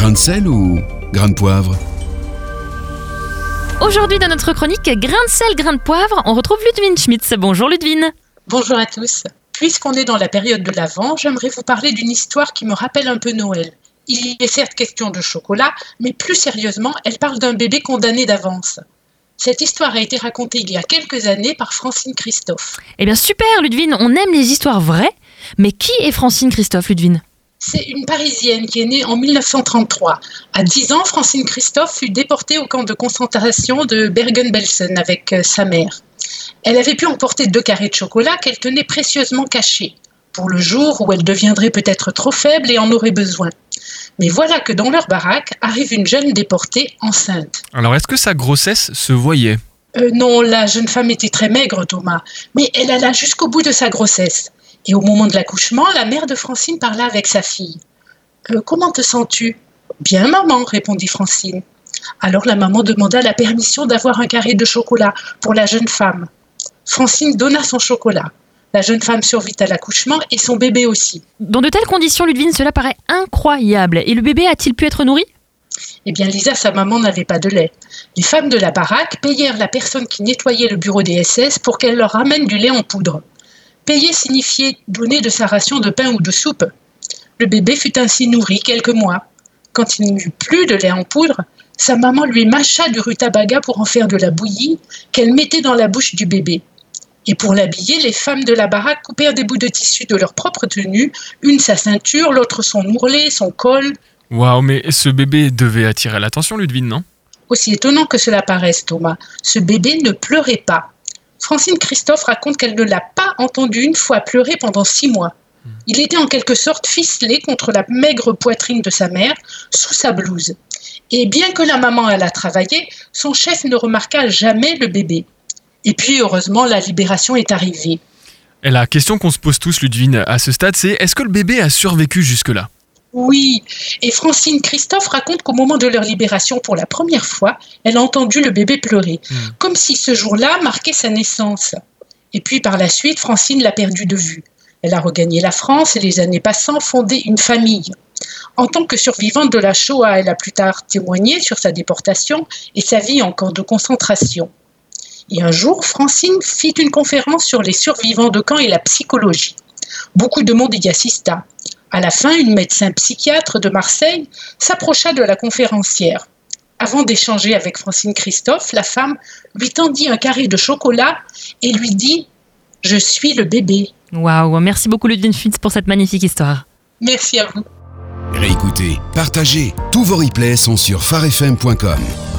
Grain de sel ou grain de poivre Aujourd'hui dans notre chronique Grain de sel, grain de poivre, on retrouve Ludwine Schmitz. Bonjour Ludwine. Bonjour à tous. Puisqu'on est dans la période de l'Avent, j'aimerais vous parler d'une histoire qui me rappelle un peu Noël. Il y est certes question de chocolat, mais plus sérieusement, elle parle d'un bébé condamné d'avance. Cette histoire a été racontée il y a quelques années par Francine Christophe. Eh bien super Ludwine, on aime les histoires vraies, mais qui est Francine Christophe Ludwine C'est une Parisienne qui est née en 1933. À 10 ans, Francine Christophe fut déportée au camp de concentration de Bergen-Belsen avec euh, sa mère. Elle avait pu emporter deux carrés de chocolat qu'elle tenait précieusement cachés, pour le jour où elle deviendrait peut-être trop faible et en aurait besoin. Mais voilà que dans leur baraque arrive une jeune déportée enceinte. Alors, est-ce que sa grossesse se voyait? Euh, non, la jeune femme était très maigre, Thomas, mais elle alla jusqu'au bout de sa grossesse. Et au moment de l'accouchement, la mère de Francine parla avec sa fille. Euh, comment te sens-tu? Bien, maman, répondit Francine. Alors la maman demanda la permission d'avoir un carré de chocolat pour la jeune femme. Francine donna son chocolat. La jeune femme survit à l'accouchement et son bébé aussi. Dans de telles conditions Ludwine, cela paraît incroyable. Et le bébé a-t-il pu être nourri? Eh bien, Lisa, sa maman n'avait pas de lait. Les femmes de la baraque payèrent la personne qui nettoyait le bureau des SS pour qu'elle leur ramène du lait en poudre. Payer signifiait donner de sa ration de pain ou de soupe. Le bébé fut ainsi nourri quelques mois. Quand il n'y eut plus de lait en poudre, sa maman lui mâcha du rutabaga pour en faire de la bouillie qu'elle mettait dans la bouche du bébé. Et pour l'habiller, les femmes de la baraque coupèrent des bouts de tissu de leur propre tenue, une sa ceinture, l'autre son ourlet, son col. Waouh, mais ce bébé devait attirer l'attention, Ludwine, non? Aussi étonnant que cela paraisse, Thomas, ce bébé ne pleurait pas. Francine Christophe raconte qu'elle ne l'a pas entendu une fois pleurer pendant six mois. Il était en quelque sorte ficelé contre la maigre poitrine de sa mère, sous sa blouse. Et bien que la maman allât travailler, son chef ne remarqua jamais le bébé. Et puis, heureusement, la libération est arrivée. Et la question qu'on se pose tous, Ludwine, à ce stade, c'est est-ce que le bébé a survécu jusque-là? Oui, et Francine Christophe raconte qu'au moment de leur libération pour la première fois, elle a entendu le bébé pleurer, Hmm. comme si ce jour-là marquait sa naissance. Et puis par la suite, Francine l'a perdu de vue. Elle a regagné la France et les années passant fondé une famille. En tant que survivante de la Shoah, elle a plus tard témoigné sur sa déportation et sa vie en camp de concentration. Et un jour, Francine fit une conférence sur les survivants de camp et la psychologie. Beaucoup de monde y assista. À la fin, une médecin psychiatre de Marseille s'approcha de la conférencière. Avant d'échanger avec Francine Christophe, la femme lui tendit un carré de chocolat et lui dit Je suis le bébé. Waouh, merci beaucoup Ludwine Schmitz pour cette magnifique histoire. Merci à vous. Réécoutez, partagez, tous vos replays sont sur farfm.com.